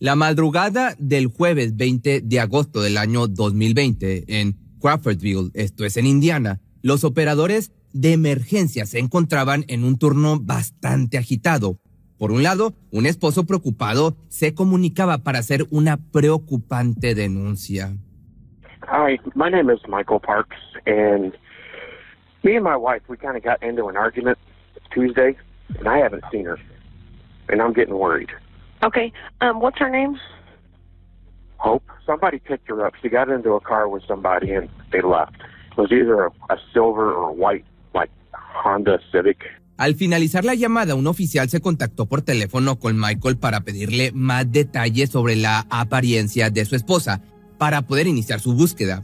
La madrugada del jueves 20 de agosto del año 2020 en Crawfordville, esto es en Indiana, los operadores de emergencia se encontraban en un turno bastante agitado. Por un lado, un esposo preocupado se comunicaba para hacer una preocupante denuncia. Hi, my name is Michael Parks, and me and my wife, we kind of got into an argument Tuesday, and I haven't seen her, and I'm getting worried. Okay. Um, what's her name? Hope. Somebody picked her up. She got into a car with somebody, and they left. It was either a, a silver or white, like Honda Civic. Al finalizar la llamada, un oficial se contactó por teléfono con Michael para pedirle más detalles sobre la apariencia de su esposa para poder iniciar su búsqueda.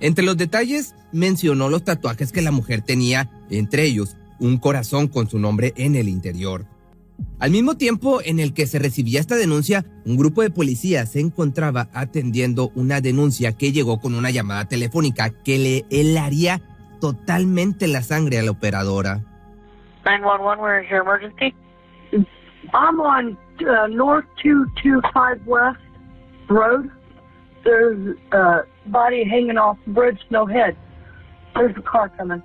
Entre los detalles, mencionó los tatuajes que la mujer tenía, entre ellos un corazón con su nombre en el interior. Al mismo tiempo en el que se recibía esta denuncia, un grupo de policías se encontraba atendiendo una denuncia que llegó con una llamada telefónica que le helaría totalmente la sangre a la operadora. 911, where is your emergency? I'm on uh, North 225 West Road. There's a body hanging off the bridge, no head. There's a car coming.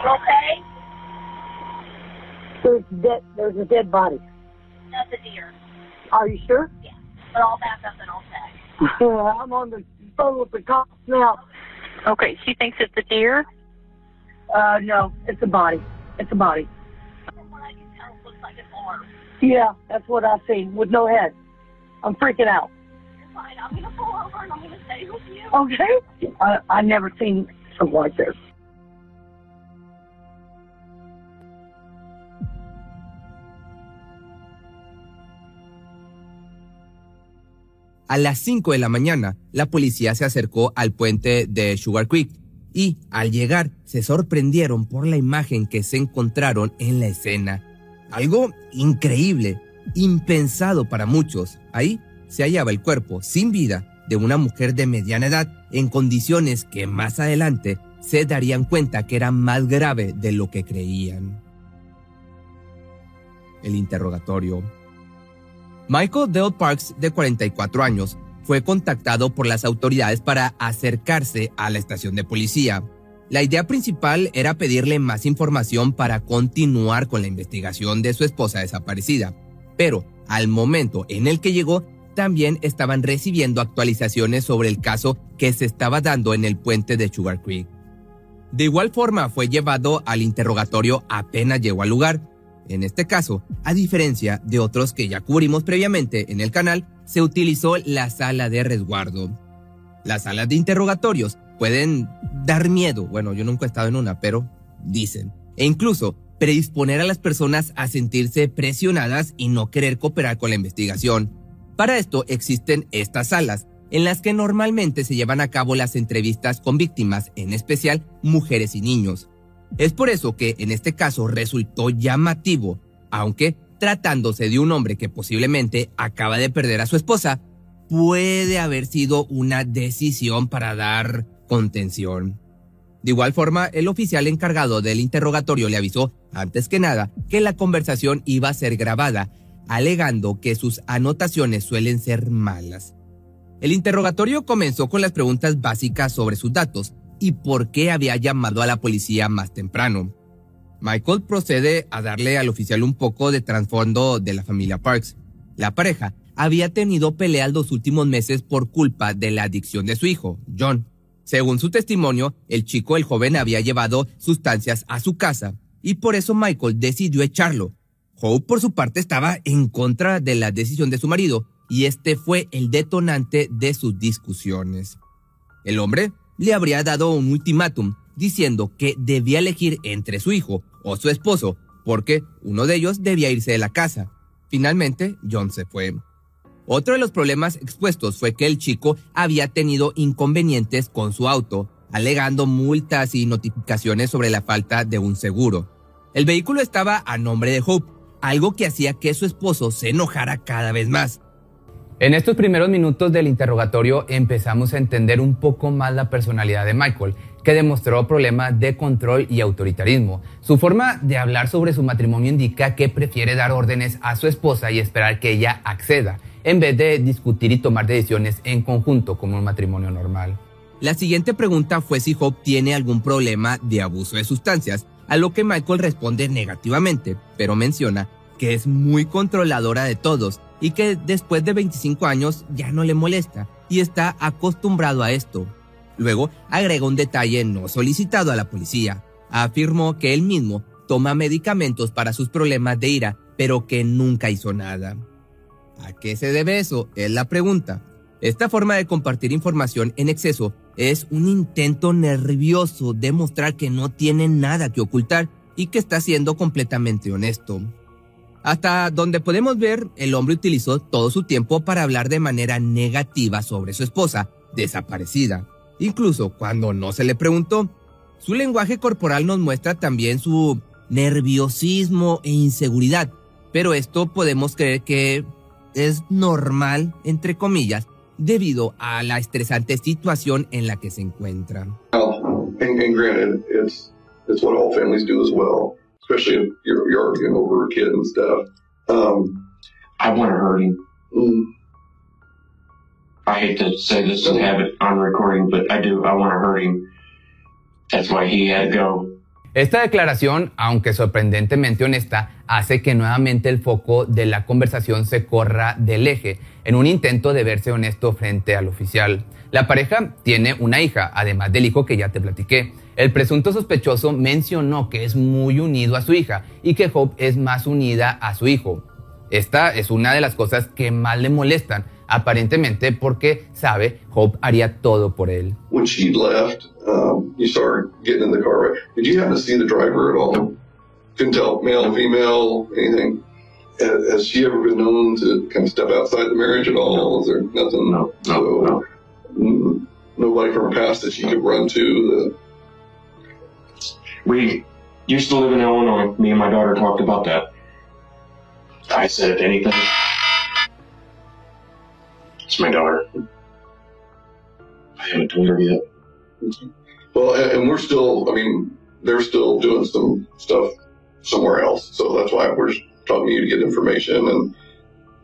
Okay? There's dead. There's a dead body. That's a deer. Are you sure? Yeah. But I'll back up and I'll check. I'm on the phone with the cops now. Okay, she thinks it's a deer. Uh, no, it's a body. It's a body. From what I can tell, it looks like an arm. Yeah, that's what I seen with no head. I'm freaking out. You're fine. I'm going to pull over and I'm going to stay with you. Okay. I I never seen something like this. A las 5 de la mañana, la policía se acercó al puente de Sugar Creek y, al llegar, se sorprendieron por la imagen que se encontraron en la escena. Algo increíble, impensado para muchos. Ahí se hallaba el cuerpo sin vida de una mujer de mediana edad en condiciones que más adelante se darían cuenta que era más grave de lo que creían. El interrogatorio. Michael Dale Parks, de 44 años, fue contactado por las autoridades para acercarse a la estación de policía. La idea principal era pedirle más información para continuar con la investigación de su esposa desaparecida, pero al momento en el que llegó, también estaban recibiendo actualizaciones sobre el caso que se estaba dando en el puente de Sugar Creek. De igual forma, fue llevado al interrogatorio apenas llegó al lugar. En este caso, a diferencia de otros que ya cubrimos previamente en el canal, se utilizó la sala de resguardo. Las salas de interrogatorios pueden dar miedo, bueno, yo nunca he estado en una, pero dicen, e incluso predisponer a las personas a sentirse presionadas y no querer cooperar con la investigación. Para esto existen estas salas, en las que normalmente se llevan a cabo las entrevistas con víctimas, en especial mujeres y niños. Es por eso que en este caso resultó llamativo, aunque tratándose de un hombre que posiblemente acaba de perder a su esposa, puede haber sido una decisión para dar contención. De igual forma, el oficial encargado del interrogatorio le avisó, antes que nada, que la conversación iba a ser grabada, alegando que sus anotaciones suelen ser malas. El interrogatorio comenzó con las preguntas básicas sobre sus datos y por qué había llamado a la policía más temprano. Michael procede a darle al oficial un poco de trasfondo de la familia Parks. La pareja había tenido peleas los últimos meses por culpa de la adicción de su hijo, John. Según su testimonio, el chico, el joven, había llevado sustancias a su casa y por eso Michael decidió echarlo. Hope, por su parte, estaba en contra de la decisión de su marido y este fue el detonante de sus discusiones. El hombre le habría dado un ultimátum diciendo que debía elegir entre su hijo o su esposo porque uno de ellos debía irse de la casa. Finalmente, John se fue. Otro de los problemas expuestos fue que el chico había tenido inconvenientes con su auto, alegando multas y notificaciones sobre la falta de un seguro. El vehículo estaba a nombre de Hope, algo que hacía que su esposo se enojara cada vez más. En estos primeros minutos del interrogatorio empezamos a entender un poco más la personalidad de Michael, que demostró problemas de control y autoritarismo. Su forma de hablar sobre su matrimonio indica que prefiere dar órdenes a su esposa y esperar que ella acceda, en vez de discutir y tomar decisiones en conjunto como un matrimonio normal. La siguiente pregunta fue si Hope tiene algún problema de abuso de sustancias, a lo que Michael responde negativamente, pero menciona que es muy controladora de todos y que después de 25 años ya no le molesta y está acostumbrado a esto. Luego agrega un detalle no solicitado a la policía. Afirmó que él mismo toma medicamentos para sus problemas de ira, pero que nunca hizo nada. ¿A qué se debe eso? Es la pregunta. Esta forma de compartir información en exceso es un intento nervioso de mostrar que no tiene nada que ocultar y que está siendo completamente honesto. Hasta donde podemos ver, el hombre utilizó todo su tiempo para hablar de manera negativa sobre su esposa, desaparecida. Incluso cuando no se le preguntó, su lenguaje corporal nos muestra también su nerviosismo e inseguridad, pero esto podemos creer que es normal, entre comillas, debido a la estresante situación en la que se encuentra. Especially if you're, you're arguing over a kid and stuff. Um, I want to hurt him. mm, I hate to say this and have it on recording, but I do. I want to hurt him. That's why he had to go. Esta declaración, aunque sorprendentemente honesta, hace que nuevamente el foco de la conversación se corra del eje en un intento de verse honesto frente al oficial. La pareja tiene una hija, además del hijo que ya te platiqué. El presunto sospechoso mencionó que es muy unido a su hija y que Hope es más unida a su hijo. Esta es una de las cosas que más le molestan, aparentemente porque sabe Hope haría todo por él. when she left, um, you saw her getting in the car. Right? Did you happen to see the driver at all? Couldn't tell male, female, anything. Has, has she ever been known to kind of step outside the marriage at all? Is there nothing? No, no, So, no. mm, Nobody from her past that she could run to. We used to live in Illinois. Me and my daughter talked about that. I said if anything. It's my daughter. I haven't told her yet. Well, and, and we're still. I mean, they're still doing some stuff somewhere else. So that's why we're talking to you to get information. And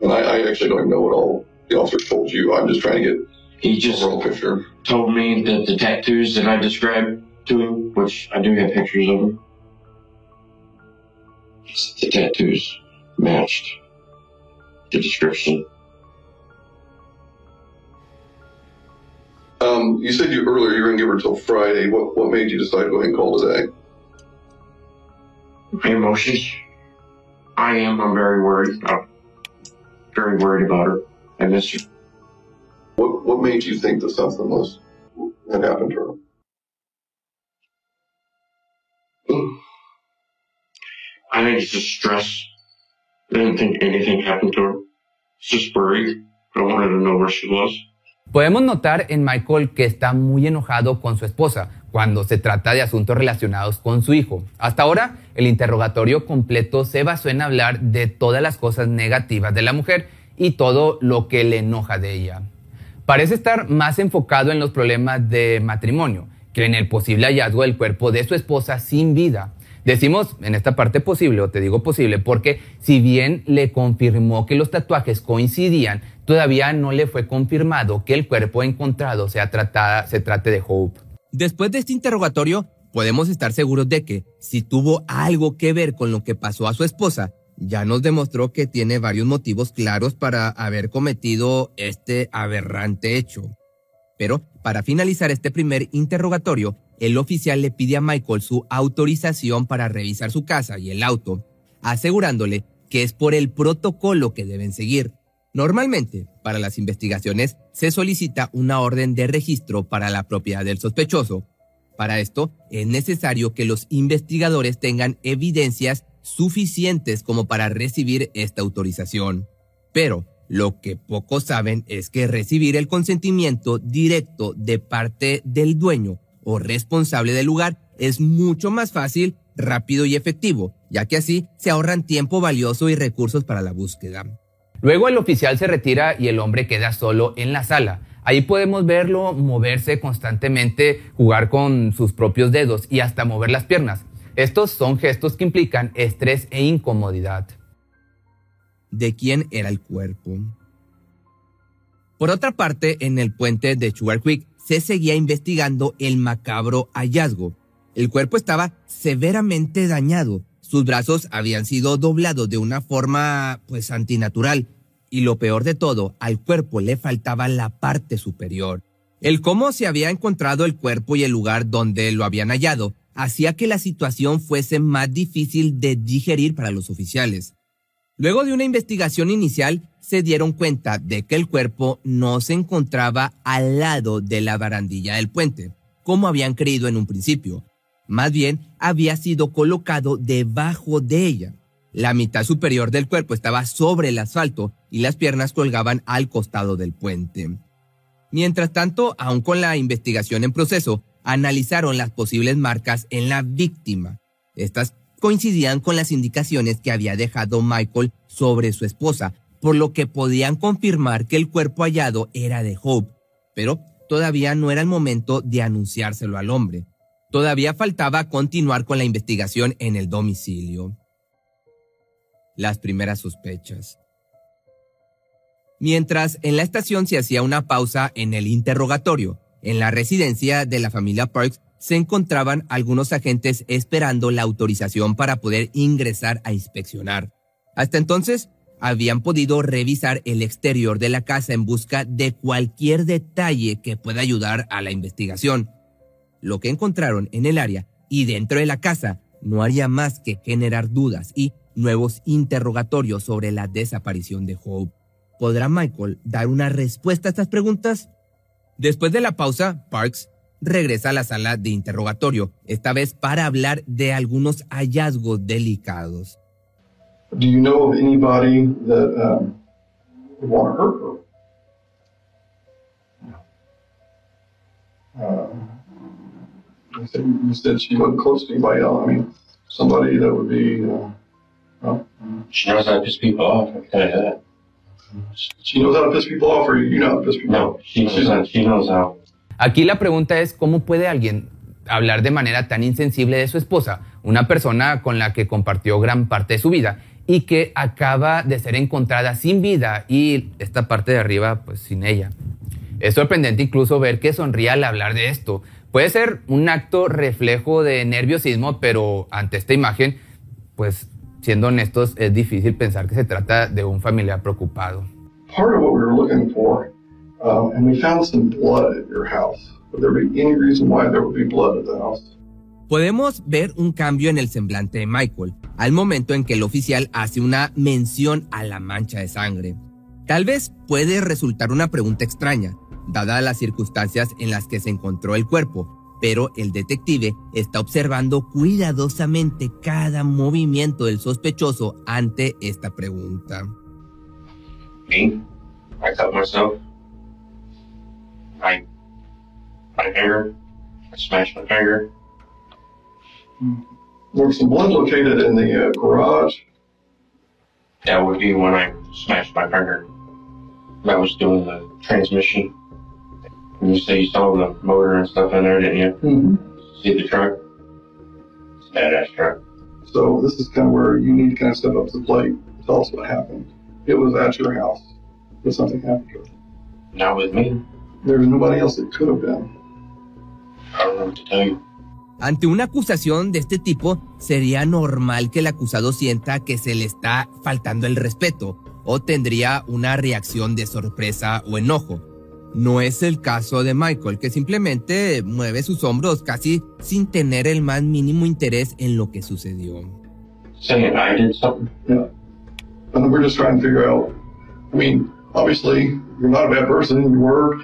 and I, I actually don't even know what all the officer told you. I'm just trying to get He just picture. told me that the tattoos that I described him, which I do have pictures of them, the tattoos matched the description. Um, you said you earlier you were going to give her till Friday. What what made you decide to go ahead and call today? My emotions. I am. I'm very worried. I'm very worried about her. I miss her. What what made you think that something was had happened to her? I think it's just stress. I didn't think anything happened to her. Just. I wanted to know where she was. Podemos notar en Michael que está muy enojado con su esposa cuando se trata de asuntos relacionados con su hijo. Hasta ahora, el interrogatorio completo se basó en hablar de todas las cosas negativas de la mujer y todo lo que le enoja de ella. Parece estar más enfocado en los problemas de matrimonio que en el posible hallazgo del cuerpo de su esposa sin vida. Decimos en esta parte posible, o te digo posible, porque si bien le confirmó que los tatuajes coincidían, todavía no le fue confirmado que el cuerpo encontrado sea tratada, se trate de Hope. Después de este interrogatorio, podemos estar seguros de que, si tuvo algo que ver con lo que pasó a su esposa, ya nos demostró que tiene varios motivos claros para haber cometido este aberrante hecho. Pero, para finalizar este primer interrogatorio, el oficial le pide a Michael su autorización para revisar su casa y el auto, asegurándole que es por el protocolo que deben seguir. Normalmente, para las investigaciones, se solicita una orden de registro para la propiedad del sospechoso. Para esto, es necesario que los investigadores tengan evidencias suficientes como para recibir esta autorización. Pero lo que pocos saben es que recibir el consentimiento directo de parte del dueño o responsable del lugar es mucho más fácil, rápido y efectivo, ya que así se ahorran tiempo valioso y recursos para la búsqueda. Luego el oficial se retira y el hombre queda solo en la sala. Ahí podemos verlo moverse constantemente, jugar con sus propios dedos y hasta mover las piernas. Estos son gestos que implican estrés e incomodidad. ¿De quién era el cuerpo? Por otra parte, en el puente de Sugar Creek se seguía investigando el macabro hallazgo. El cuerpo estaba severamente dañado. Sus brazos habían sido doblados de una forma pues antinatural y lo peor de todo, al cuerpo le faltaba la parte superior. El cómo se había encontrado el cuerpo y el lugar donde lo habían hallado hacía que la situación fuese más difícil de digerir para los oficiales. Luego de una investigación inicial, se dieron cuenta de que el cuerpo no se encontraba al lado de la barandilla del puente, como habían creído en un principio. Más bien, había sido colocado debajo de ella. La mitad superior del cuerpo estaba sobre el asfalto y las piernas colgaban al costado del puente. Mientras tanto, aún con la investigación en proceso, analizaron las posibles marcas en la víctima. Estas coincidían con las indicaciones que había dejado Michael sobre su esposa, por lo que podían confirmar que el cuerpo hallado era de Hope, pero todavía no era el momento de anunciárselo al hombre. Todavía faltaba continuar con la investigación en el domicilio las primeras sospechas. Mientras en la estación se hacía una pausa en el interrogatorio, en la residencia de la familia Parks se encontraban algunos agentes esperando la autorización para poder ingresar a inspeccionar. Hasta entonces, habían podido revisar el exterior de la casa en busca de cualquier detalle que pueda ayudar a la investigación. Lo que encontraron en el área y dentro de la casa no haría más que generar dudas y nuevos interrogatorios sobre la desaparición de Hope. ¿Podrá Michael dar una respuesta a estas preguntas? Después de la pausa, Parks regresa a la sala de interrogatorio, esta vez para hablar de algunos hallazgos delicados. Do you know of anybody that um, want to hurt her? Uh, you said, you said she wasn't close to anybody else. I mean, somebody that would be. Uh, well, She knows how to piss people off. I can tell you that. she knows how to piss people off, or you know how to piss people No, off. she knows how. She knows how. Aquí la pregunta es cómo puede alguien hablar de manera tan insensible de su esposa, una persona con la que compartió gran parte de su vida y que acaba de ser encontrada sin vida y esta parte de arriba pues sin ella. Es sorprendente incluso ver que sonríe al hablar de esto. Puede ser un acto reflejo de nerviosismo, pero ante esta imagen, pues siendo honestos, es difícil pensar que se trata de un familiar preocupado. Part of what we were looking for, um, and we found some blood at your house. Would there be any reason why there would be blood at the house? Podemos ver un cambio en el semblante de Michael al momento en que el oficial hace una mención a la mancha de sangre. Tal vez puede resultar una pregunta extraña, dadas las circunstancias en las que se encontró el cuerpo, pero el detective está observando cuidadosamente cada movimiento del sospechoso ante esta pregunta. Me, I cut myself. I, my finger. I smashed my finger. There was some blood located in the uh, garage. That would be when I smashed my finger. I was doing the transmission. And you say you saw the motor and stuff in there, didn't you? Mm-hmm. See the truck? It's a badass truck. So this is kind of where you need to kind of step up to the plate. Tell us what happened. It was at your house, but something happened to it. Not with me. There's nobody else it could have been. I don't know what to tell you. Ante una acusación de este tipo, sería normal que el acusado sienta que se le está faltando el respeto o tendría una reacción de sorpresa o enojo. No es el caso de Michael, que simplemente mueve sus hombros casi sin tener el más mínimo interés en lo que sucedió. Saying I did something? Yeah. And we're just trying to figure out. I mean, obviously, you're not a bad person. You were.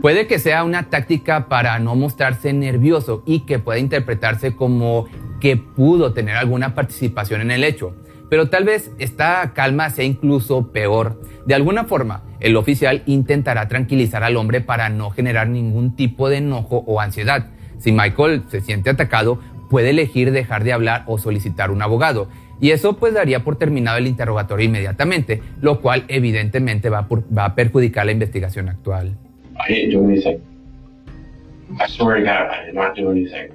Puede que sea una táctica para no mostrarse nervioso y que pueda interpretarse como que pudo tener alguna participación en el hecho. Pero tal vez esta calma sea incluso peor. De alguna forma, el oficial intentará tranquilizar al hombre para no generar ningún tipo de enojo o ansiedad. Si Michael se siente atacado, puede elegir dejar de hablar o solicitar un abogado. Y eso pues daría por terminado el interrogatorio inmediatamente, lo cual evidentemente va, por- va a perjudicar la investigación actual. I didn't do anything. I swear to God, I did not do anything.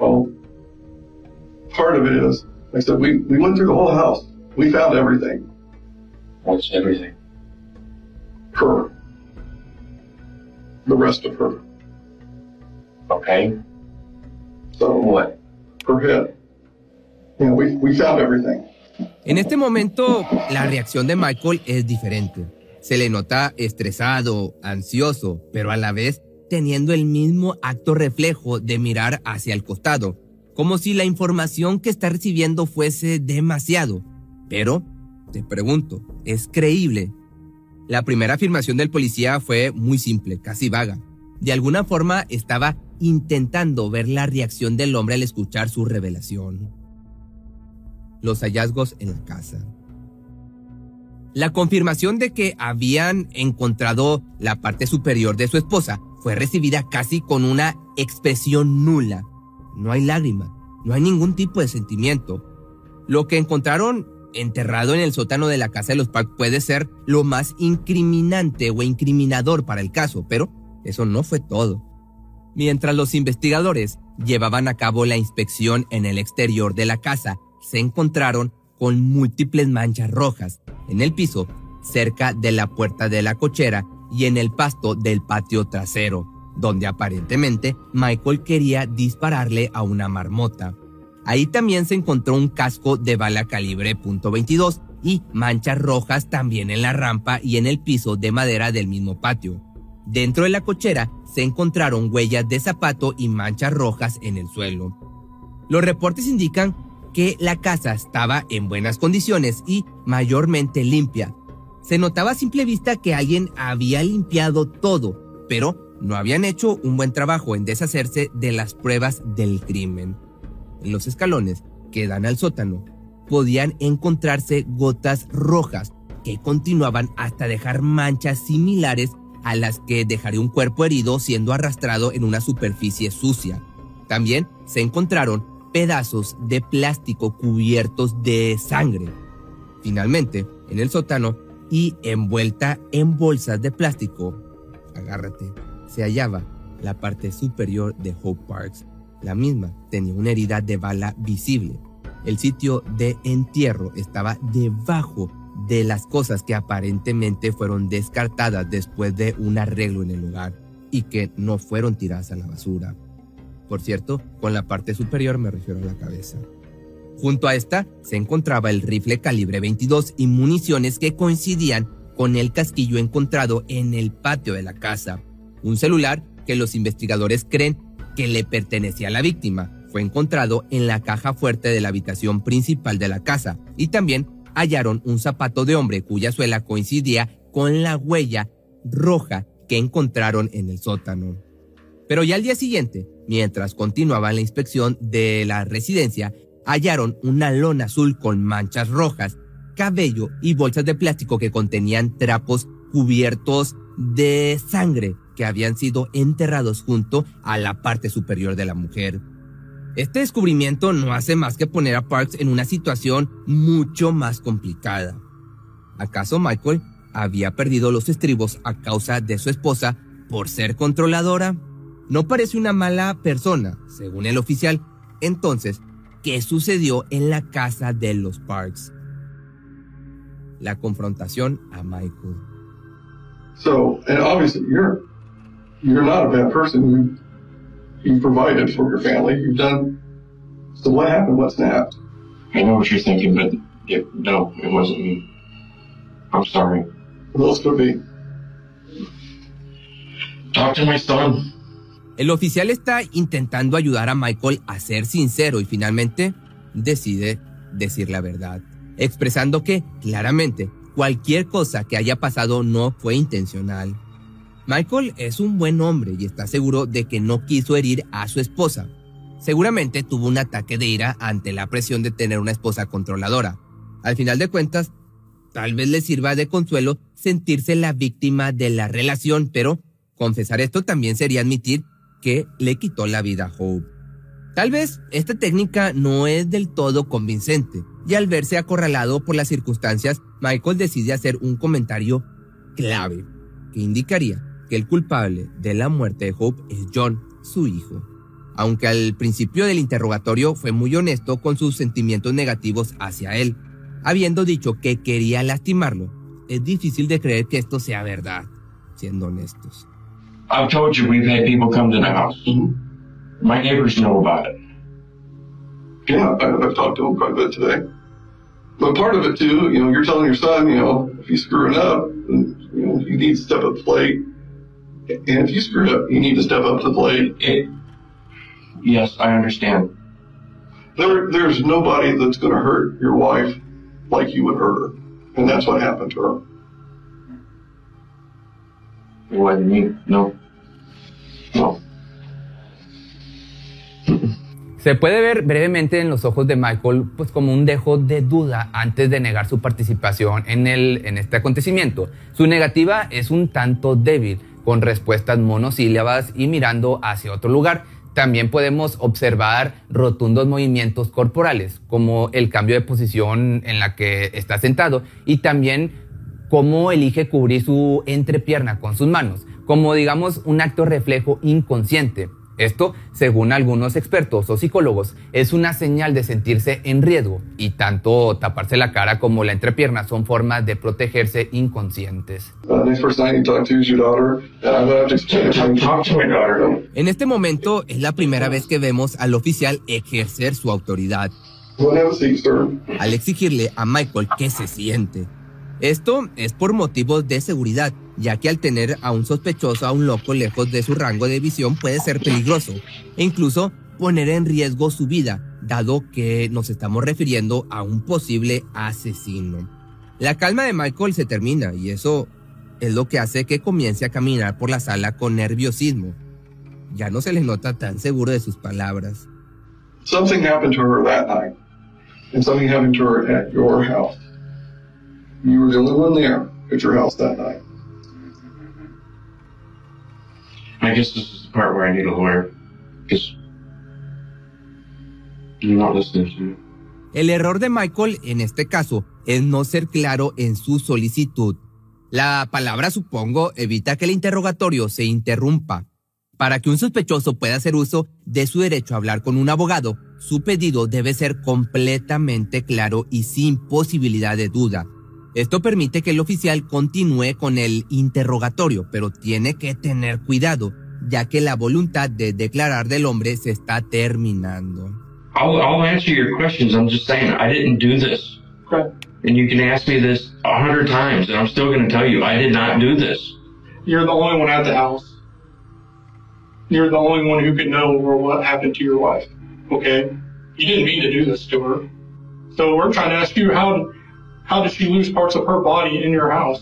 Well, part of it is, I said, we, we went through the whole house. We found everything. What's everything? Her. The rest of her. Okay. So What? her head. En este momento, la reacción de Michael es diferente. Se le nota estresado, ansioso, pero a la vez teniendo el mismo acto reflejo de mirar hacia el costado, como si la información que está recibiendo fuese demasiado. Pero, te pregunto, ¿es creíble? La primera afirmación del policía fue muy simple, casi vaga. De alguna forma estaba intentando ver la reacción del hombre al escuchar su revelación los hallazgos en la casa. La confirmación de que habían encontrado la parte superior de su esposa fue recibida casi con una expresión nula. No hay lágrima, no hay ningún tipo de sentimiento. Lo que encontraron enterrado en el sótano de la casa de los Park puede ser lo más incriminante o incriminador para el caso, pero eso no fue todo. Mientras los investigadores llevaban a cabo la inspección en el exterior de la casa, se encontraron con múltiples manchas rojas en el piso, cerca de la puerta de la cochera y en el pasto del patio trasero, donde aparentemente Michael quería dispararle a una marmota. Ahí también se encontró un casco de bala calibre .22 y manchas rojas también en la rampa y en el piso de madera del mismo patio. Dentro de la cochera se encontraron huellas de zapato y manchas rojas en el suelo. Los reportes indican que la casa estaba en buenas condiciones y mayormente limpia. Se notaba a simple vista que alguien había limpiado todo, pero no habían hecho un buen trabajo en deshacerse de las pruebas del crimen. En los escalones que dan al sótano podían encontrarse gotas rojas que continuaban hasta dejar manchas similares a las que dejaría un cuerpo herido siendo arrastrado en una superficie sucia. También se encontraron pedazos de plástico cubiertos de sangre. Finalmente, en el sótano y envuelta en bolsas de plástico, agárrate, se hallaba la parte superior de Hope Parks. La misma tenía una herida de bala visible. El sitio de entierro estaba debajo de las cosas que aparentemente fueron descartadas después de un arreglo en el lugar y que no fueron tiradas a la basura. Por cierto, con la parte superior me refiero a la cabeza. Junto a esta se encontraba el rifle calibre 22 y municiones que coincidían con el casquillo encontrado en el patio de la casa. Un celular que los investigadores creen que le pertenecía a la víctima fue encontrado en la caja fuerte de la habitación principal de la casa y también hallaron un zapato de hombre cuya suela coincidía con la huella roja que encontraron en el sótano. Pero ya al día siguiente, mientras continuaban la inspección de la residencia, hallaron una lona azul con manchas rojas, cabello y bolsas de plástico que contenían trapos cubiertos de sangre que habían sido enterrados junto a la parte superior de la mujer. Este descubrimiento no hace más que poner a Parks en una situación mucho más complicada. ¿Acaso Michael había perdido los estribos a causa de su esposa por ser controladora? No parece una mala persona, según el oficial. Entonces, ¿qué sucedió en la casa de los Parks? La confrontación a Michael. So, and obviously you're you're not a bad person. You you provided for your family. You've done. So what happened? What snapped? I know what you're thinking, but it, no, it wasn't me. I'm sorry. What else could it be? Talk to my son. El oficial está intentando ayudar a Michael a ser sincero y finalmente decide decir la verdad, expresando que claramente cualquier cosa que haya pasado no fue intencional. Michael es un buen hombre y está seguro de que no quiso herir a su esposa. Seguramente tuvo un ataque de ira ante la presión de tener una esposa controladora. Al final de cuentas, tal vez le sirva de consuelo sentirse la víctima de la relación, pero confesar esto también sería admitir que le quitó la vida a Hope. Tal vez esta técnica no es del todo convincente, y al verse acorralado por las circunstancias, Michael decide hacer un comentario clave que indicaría que el culpable de la muerte de Hope es John, su hijo. Aunque al principio del interrogatorio fue muy honesto con sus sentimientos negativos hacia él, habiendo dicho que quería lastimarlo, es difícil de creer que esto sea verdad, siendo honestos. I've told you we've had people come to the house. Mm-hmm. My neighbors know about it. Yeah, I- I've talked to them quite a bit today. But part of it too, you know, you're telling your son, you know, if he's screwing up, you know, you need to step up the plate. And if you screwed up, you need to step up to the plate. It, yes, I understand. There, there's nobody that's going to hurt your wife like you would hurt her. And that's what happened to her. No. No. Se puede ver brevemente en los ojos de Michael pues como un dejo de duda antes de negar su participación en, el, en este acontecimiento. Su negativa es un tanto débil, con respuestas monosílabas y mirando hacia otro lugar. También podemos observar rotundos movimientos corporales, como el cambio de posición en la que está sentado y también cómo elige cubrir su entrepierna con sus manos, como digamos un acto reflejo inconsciente. Esto, según algunos expertos o psicólogos, es una señal de sentirse en riesgo y tanto taparse la cara como la entrepierna son formas de protegerse inconscientes. Next person I need to talk to is your daughter. And I'm going to have to explain it to you. Talk to my daughter. En este momento es la primera vez que vemos al oficial ejercer su autoridad, al exigirle a Michael que se siente. Esto es por motivos de seguridad, ya que al tener a un sospechoso, a un loco lejos de su rango de visión puede ser peligroso e incluso poner en riesgo su vida, dado que nos estamos refiriendo a un posible asesino. La calma de Michael se termina y eso es lo que hace que comience a caminar por la sala con nerviosismo. Ya no se le nota tan seguro de sus palabras. Something happened to her night. And something happened to her at your house. You were the only one there at your house that night. I guess this is the part where I need a lawyer. Because you're not listening to me. El error de Michael en este caso es no ser claro en su solicitud. La palabra supongo evita que el interrogatorio se interrumpa. Para que un sospechoso pueda hacer uso de su derecho a hablar con un abogado, su pedido debe ser completamente claro y sin posibilidad de duda. Esto permite que el oficial continúe con el interrogatorio, pero tiene que tener cuidado, ya que la voluntad de declarar del hombre se está terminando. I'll, I'll answer your questions. I'm just saying, I didn't do this. Okay. And you can ask me this a hundred times, and I'm still going to tell you, I did not do this. You're the only one at the house. You're the only one who can know what happened to your wife. Okay? You didn't mean to do this to her. So we're trying to ask you how how did she lose parts of her body in your house?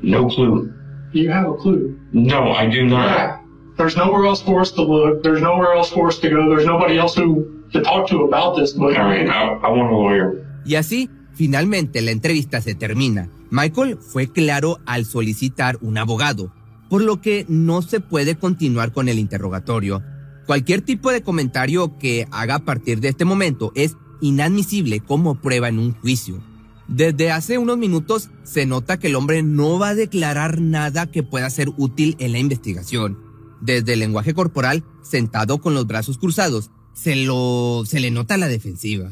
No clue. You have a clue. No, I do not. Yeah. There's nowhere else for us to look. There's nowhere else for us to go. There's nobody else who to talk to about this. But All right, I, I want a lawyer. Y así, finalmente la entrevista se termina. Michael fue claro al solicitar un abogado, por lo que no se puede continuar con el interrogatorio. Cualquier tipo de comentario que haga a partir de este momento es inadmisible como prueba en un juicio. Desde hace unos minutos se nota que el hombre no va a declarar nada que pueda ser útil en la investigación. Desde el lenguaje corporal, sentado con los brazos cruzados, se lo se le nota la defensiva.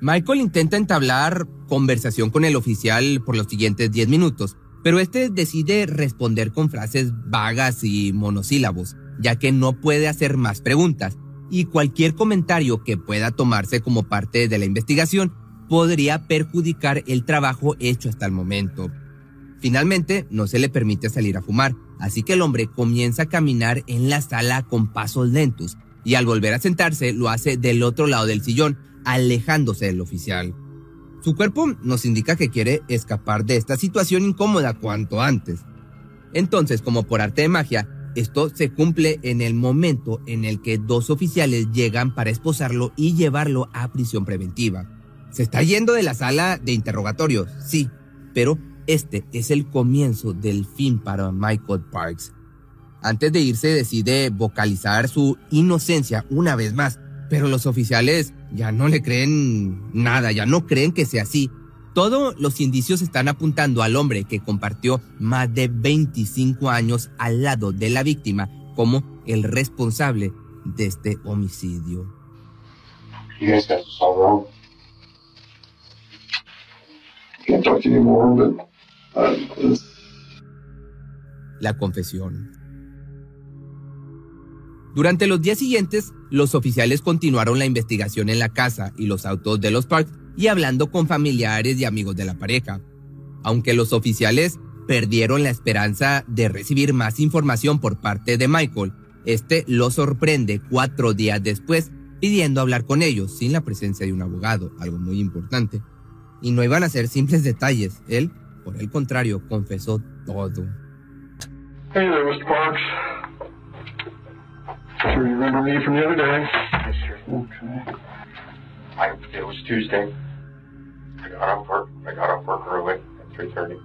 Michael intenta entablar conversación con el oficial por los siguientes 10 minutos, pero este decide responder con frases vagas y monosílabos, ya que no puede hacer más preguntas, y cualquier comentario que pueda tomarse como parte de la investigación podría perjudicar el trabajo hecho hasta el momento. Finalmente, no se le permite salir a fumar, así que el hombre comienza a caminar en la sala con pasos lentos y al volver a sentarse lo hace del otro lado del sillón, alejándose del oficial. Su cuerpo nos indica que quiere escapar de esta situación incómoda cuanto antes. Entonces, como por arte de magia, esto se cumple en el momento en el que dos oficiales llegan para esposarlo y llevarlo a prisión preventiva. Se está yendo de la sala de interrogatorios, sí, pero este es el comienzo del fin para Michael Parks. Antes de irse decide vocalizar su inocencia una vez más, pero los oficiales ya no le creen nada, ya no creen que sea así todos los indicios están apuntando al hombre que compartió más de 25 años al lado de la víctima como el responsable de este homicidio. La confesión. Durante los días siguientes, los oficiales continuaron la investigación en la casa y los autos de los Parks y hablando con familiares y amigos de la pareja. Aunque los oficiales perdieron la esperanza de recibir más información por parte de Michael, este lo sorprende cuatro días después pidiendo hablar con ellos sin la presencia de un abogado, algo muy importante. Y no iban a ser simples detalles, él, por el contrario, confesó todo. Hey there, Mr. Parks. Sure you remember me from the other day? I sure. Okay. I, it was Tuesday. I got off work. I got off work early at 3:30.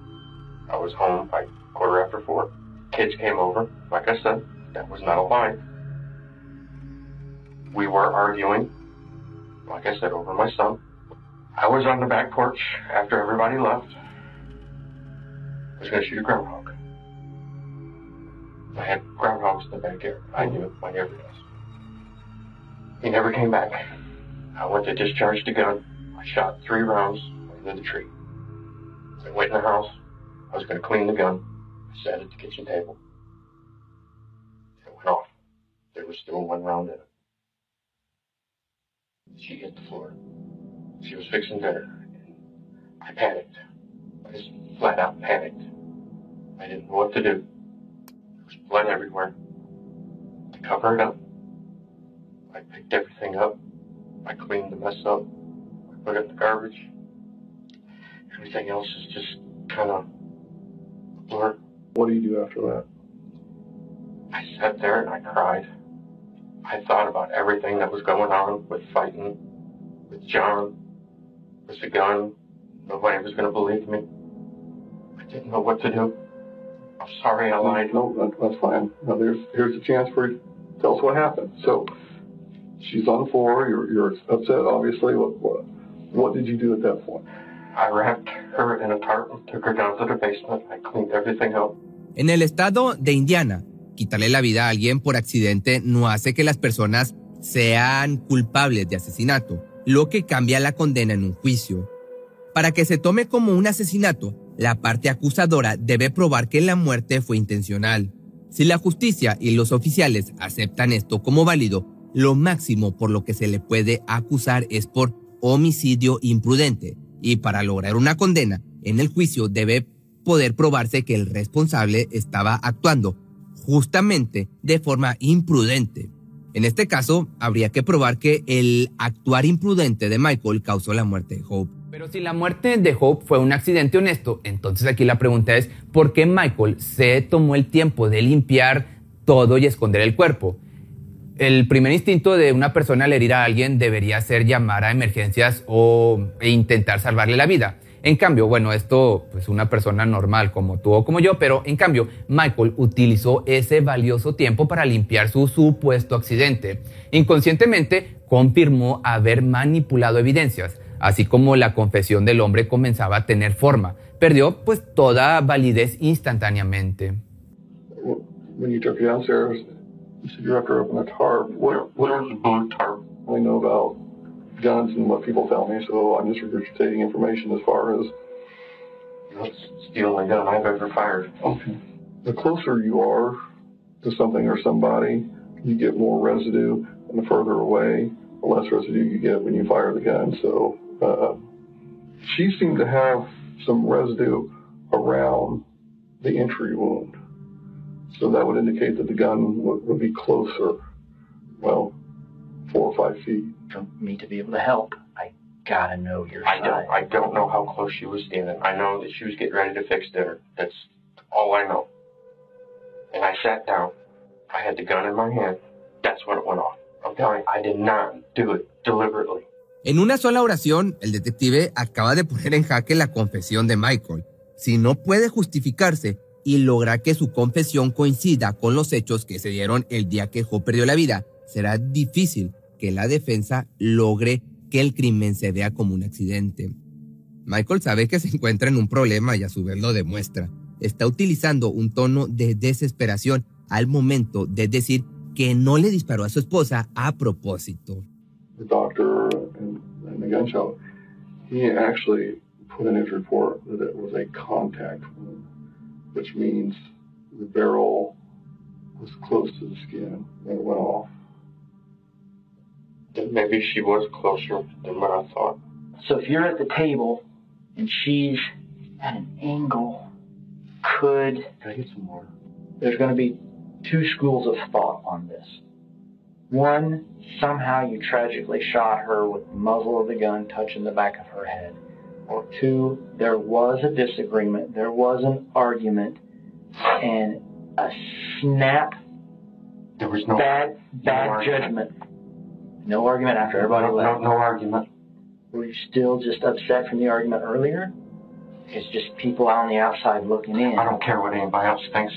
I was home by quarter after four. Kids came over. Like I said, that was not a lie. We were arguing. Like I said, over my son. I was on the back porch after everybody left. I was to shoot a groundhog. I had groundhogs in the backyard. I knew. My neighbor does. He never came back. I went to discharge the gun. I shot three rounds into the tree. I went in the house. I was going to clean the gun. I sat at the kitchen table. It went off. There was still one round in it. She hit the floor. She was fixing dinner. I panicked. I just flat out panicked. I didn't know what to do. Blood everywhere. To cover it up, I picked everything up I cleaned the mess up. I put it in the garbage. Everything else is just kind of a blur. What do you do after that? I sat there and I cried. I thought about everything that was going on with fighting, with John, with the gun. Nobody was going to believe me. I didn't know what to do. Sorry I lied. No, that, that's fine. Now there's here's a chance for you. Tell us what happened. So she's on the floor. You're, you're upset, obviously. What, what, what did you do at that point? I wrapped her in a tarp, took her down to the basement. I cleaned everything up. En el estado de Indiana, quitarle la vida a alguien por accidente no hace que las personas sean culpables de asesinato, lo que cambia la condena en un juicio. Para que se tome como un asesinato, la parte acusadora debe probar que la muerte fue intencional. Si la justicia y los oficiales aceptan esto como válido, lo máximo por lo que se le puede acusar es por homicidio imprudente y para lograr una condena en el juicio debe poder probarse que el responsable estaba actuando justamente de forma imprudente. En este caso, habría que probar que el actuar imprudente de Michael causó la muerte de Hope. Pero si la muerte de Hope fue un accidente honesto, entonces aquí la pregunta es, ¿por qué Michael se tomó el tiempo de limpiar todo y esconder el cuerpo? el primer instinto de una persona al herir a alguien debería ser llamar a emergencias o e intentar salvarle la vida. En cambio, bueno, esto pues una persona normal como tú o como yo, pero en cambio Michael utilizó ese valioso tiempo para limpiar su supuesto accidente. Inconscientemente confirmó haber manipulado evidencias, así como la confesión del hombre comenzaba a tener forma. Perdió pues toda validez instantáneamente. You said you have to open a tarp. What, what are the blue tarp? I know about guns and what people tell me, so I'm just regurgitating information as far as. That's the only gun I've ever fired. Okay. The closer you are to something or somebody, you get more residue, and the further away, the less residue you get when you fire the gun. So uh, she seemed to have some residue around the entry wound. So that would indicate that the gun would, would be closer, well, four or five feet. For me to be able to help, I gotta know your I side. don't. I don't know how close she was standing. I know that she was getting ready to fix dinner. That's all I know. And I sat down. I had the gun in my hand. That's when it went off. I'm telling you, I did not do it deliberately. En una sola oración, el detective acaba de poner en jaque la confesión de Michael. Si no puede justificarse y lograr que su confesión coincida con los hechos que se dieron el día que Jo perdió la vida, será difícil que la defensa logre que el crimen se vea como un accidente. Michael sabe que se encuentra en un problema y a su vez lo demuestra. Está utilizando un tono de desesperación al momento de decir que no le disparó a su esposa a propósito. The doctor and, and the gun shop, he actually put in his report that it was a contact wound, which means the barrel was close to the skin and it went off. Then maybe she was closer than what I thought. So if you're at the table and she's at an angle, could Can I get some water? there's going to be two schools of thought on this. One, somehow you tragically shot her with the muzzle of the gun touching the back of her head. Or two, there was a disagreement, there was an argument, and a snap, There was no bad, bad argument. judgment. No argument after everybody no, left. no, no argument. Were you still just upset from the argument earlier? It's just people out on the outside looking in. I don't care what anybody else thinks.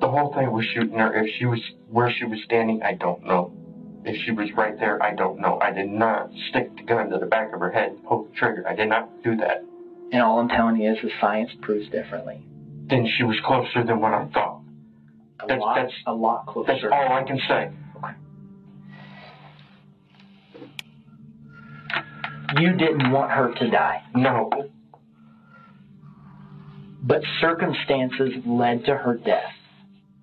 The whole thing was shooting her. If she was where she was standing, I don't know. If she was right there, I don't know. I did not stick the gun to the back of her head and pull the trigger. I did not do that. And all I'm telling you is the science proves differently. Then she was closer than what I thought. A That's- lot, that's- a lot closer. That's all I can say. You didn't want her to die, No, but circumstances led to her death.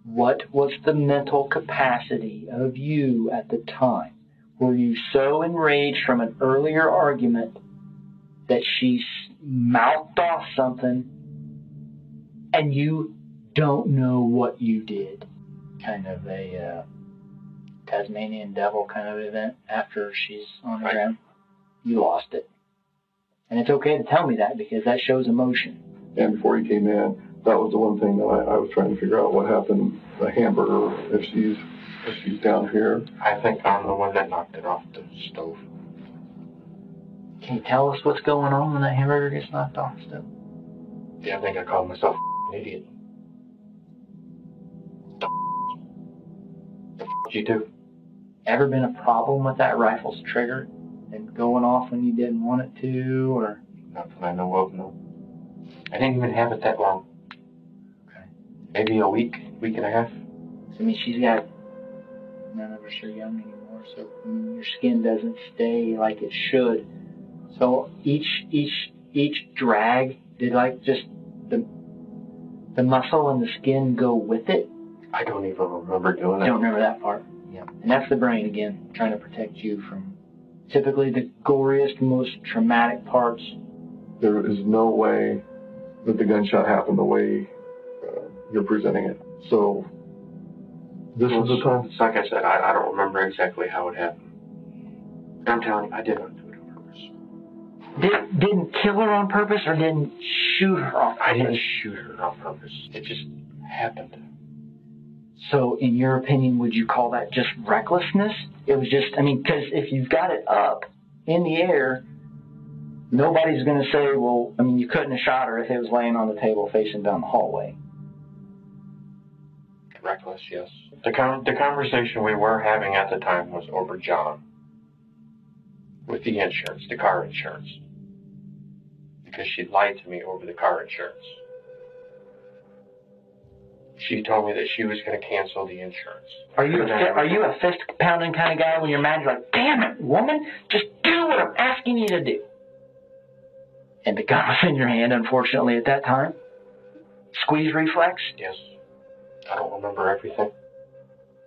What was the mental capacity of you at the time? Were you so enraged from an earlier argument that she mouthed off something and you don't know what you did? Kind of a uh, Tasmanian devil kind of event after she's on the Right. ground. You lost it. And it's okay to tell me that because that shows emotion. And before he came in, that was the one thing that I, I was trying to figure out what happened. The hamburger, if she's if she's down here, I think I'm the one that knocked it off the stove. Can you tell us what's going on when that hamburger gets knocked off the stove? Yeah, I think I called myself an idiot. The the you do? Ever been a problem with that rifle's trigger and going off when you didn't want it to, or Nothing I know of, no. I didn't even have it that long. Okay. Maybe a week, week and a half. I mean, she's got none of us are young anymore, so I mean, your skin doesn't stay like it should. So each each each drag did like just the the muscle and the skin go with it. I don't even remember doing it. I don't remember that part. Yeah. And that's the brain again, trying to protect you from typically the goriest, most traumatic parts. there is no way that the gunshot happened the way you're presenting it. So this is the time. Like I said, I, I don't remember exactly how it happened. And I'm telling you, I did not do it on purpose. Did, didn't kill her on purpose or didn't shoot her on purpose? I didn't shoot her on purpose. It just happened. So, in your opinion, would you call that just recklessness? It was just, I mean, because if you've got it up in the air, nobody's going to say, well, I mean, you couldn't have shot her if it was laying on the table facing down the hallway. Reckless, yes. The con- the conversation we were having at the time was over John with the insurance, the car insurance, because she lied to me over the car insurance. She told me that she was going to cancel the insurance. Are you a, And then fi- are you a fist pounding kind of guy when you're mad? You're like, damn it, woman, just do what I'm asking you to do. And the gun was in your hand, unfortunately, at that time. Squeeze reflex. Yes. I don't remember everything.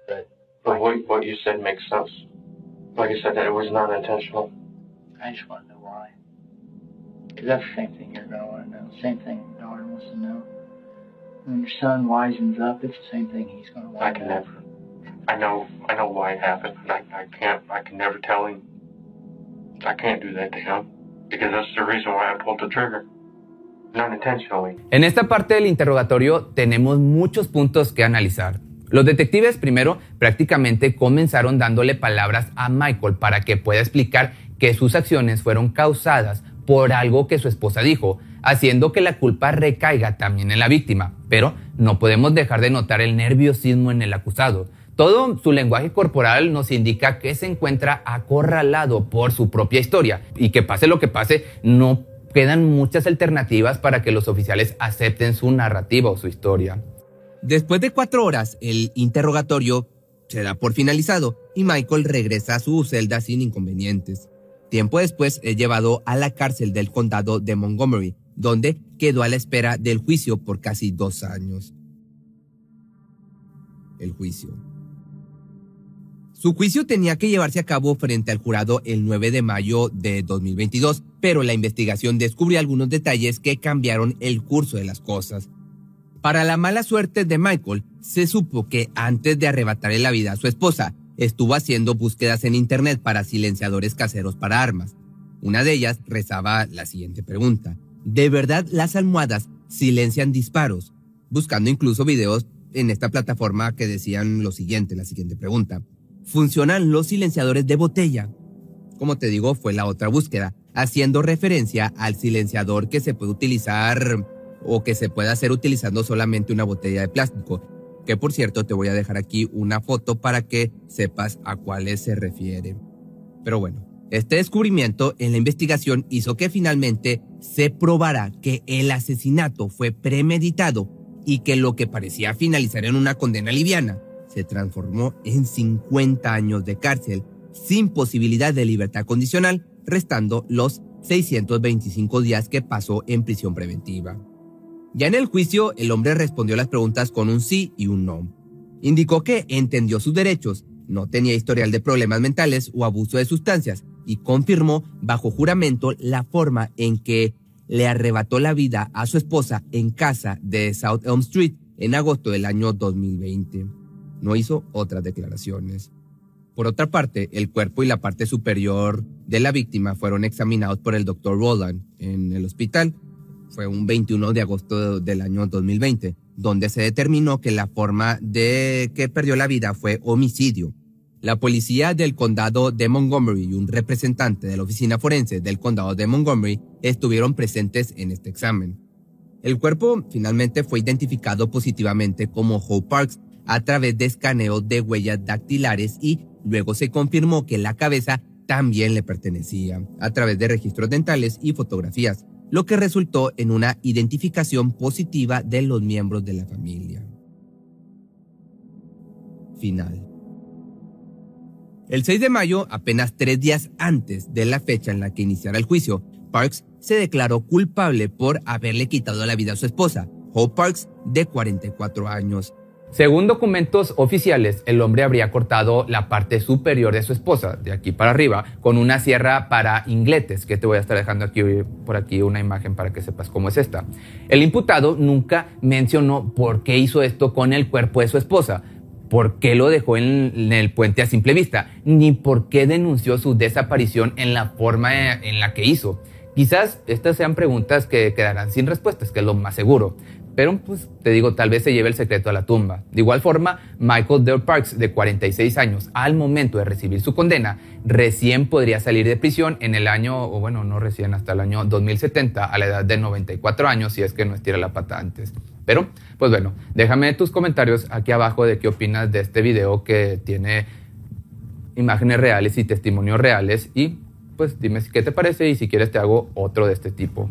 But, but what, what you said makes sense. Like I said, that it was not intentional. I just want to know why. Because that's the same thing you're going to want to know. Same thing daughter wants to know. when your son wisens up, it's the same thing he's going to I want. can never. I know. I know why it happened. and I, I can't. I can never tell him. I can't do that to him because that's the reason why I pulled the trigger. En esta parte del interrogatorio tenemos muchos puntos que analizar. Los detectives primero prácticamente comenzaron dándole palabras a Michael para que pueda explicar que sus acciones fueron causadas por algo que su esposa dijo, haciendo que la culpa recaiga también en la víctima. Pero no podemos dejar de notar el nerviosismo en el acusado. Todo su lenguaje corporal nos indica que se encuentra acorralado por su propia historia y que pase lo que pase, no quedan muchas alternativas para que los oficiales acepten su narrativa o su historia. Después de cuatro horas, el interrogatorio se da por finalizado y Michael regresa a su celda sin inconvenientes. Tiempo después es llevado a la cárcel del condado de Montgomery, donde quedó a la espera del juicio por casi dos años. El juicio. Su juicio tenía que llevarse a cabo frente al jurado el 9 de mayo de 2022, pero la investigación descubrió algunos detalles que cambiaron el curso de las cosas. Para la mala suerte de Michael, se supo que antes de arrebatarle la vida a su esposa, estuvo haciendo búsquedas en Internet para silenciadores caseros para armas. Una de ellas rezaba la siguiente pregunta. ¿De verdad las almohadas silencian disparos? Buscando incluso videos en esta plataforma que decían lo siguiente, la siguiente pregunta. ¿Funcionan los silenciadores de botella? Como te digo, fue la otra búsqueda, haciendo referencia al silenciador que se puede utilizar o que se puede hacer utilizando solamente una botella de plástico, que por cierto te voy a dejar aquí una foto para que sepas a cuáles se refiere. Pero bueno, este descubrimiento en la investigación hizo que finalmente se probara que el asesinato fue premeditado y que lo que parecía finalizar en una condena liviana se transformó en 50 años de cárcel sin posibilidad de libertad condicional, restando los 625 días que pasó en prisión preventiva. Ya en el juicio, el hombre respondió las preguntas con un sí y un no. Indicó que entendió sus derechos, no tenía historial de problemas mentales o abuso de sustancias y confirmó bajo juramento la forma en que le arrebató la vida a su esposa en casa de South Elm Street en agosto del año 2020. No hizo otras declaraciones. Por otra parte, el cuerpo y la parte superior de la víctima fueron examinados por el doctor Roland en el hospital. Fue un 21 de agosto del año 2020, donde se determinó que la forma de que perdió la vida fue homicidio. La policía del condado de Montgomery y un representante de la oficina forense del condado de Montgomery estuvieron presentes en este examen. El cuerpo finalmente fue identificado positivamente como Hope Parks a través de escaneos de huellas dactilares y luego se confirmó que la cabeza también le pertenecía a través de registros dentales y fotografías, lo que resultó en una identificación positiva de los miembros de la familia. Final. El 6 de mayo, apenas tres días antes de la fecha en la que iniciara el juicio, Parks se declaró culpable por haberle quitado la vida a su esposa, Hope Parks, de 44 años. Según documentos oficiales, el hombre habría cortado la parte superior de su esposa, de aquí para arriba, con una sierra para ingletes, que te voy a estar dejando aquí por aquí una imagen para que sepas cómo es esta. El imputado nunca mencionó por qué hizo esto con el cuerpo de su esposa, por qué lo dejó en, en el puente a simple vista, ni por qué denunció su desaparición en la forma en la que hizo. Quizás estas sean preguntas que quedarán sin respuestas, que es lo más seguro. Pero, pues, te digo, tal vez se lleve el secreto a la tumba. De igual forma, Michael Dale Parks, de 46 años, al momento de recibir su condena, recién podría salir de prisión en el año, o bueno, no recién, hasta el año 2070, a la edad de 94 años, si es que no estira la pata antes. Pero, pues bueno, déjame tus comentarios aquí abajo de qué opinas de este video que tiene imágenes reales y testimonios reales y pues dime qué te parece y si quieres te hago otro de este tipo.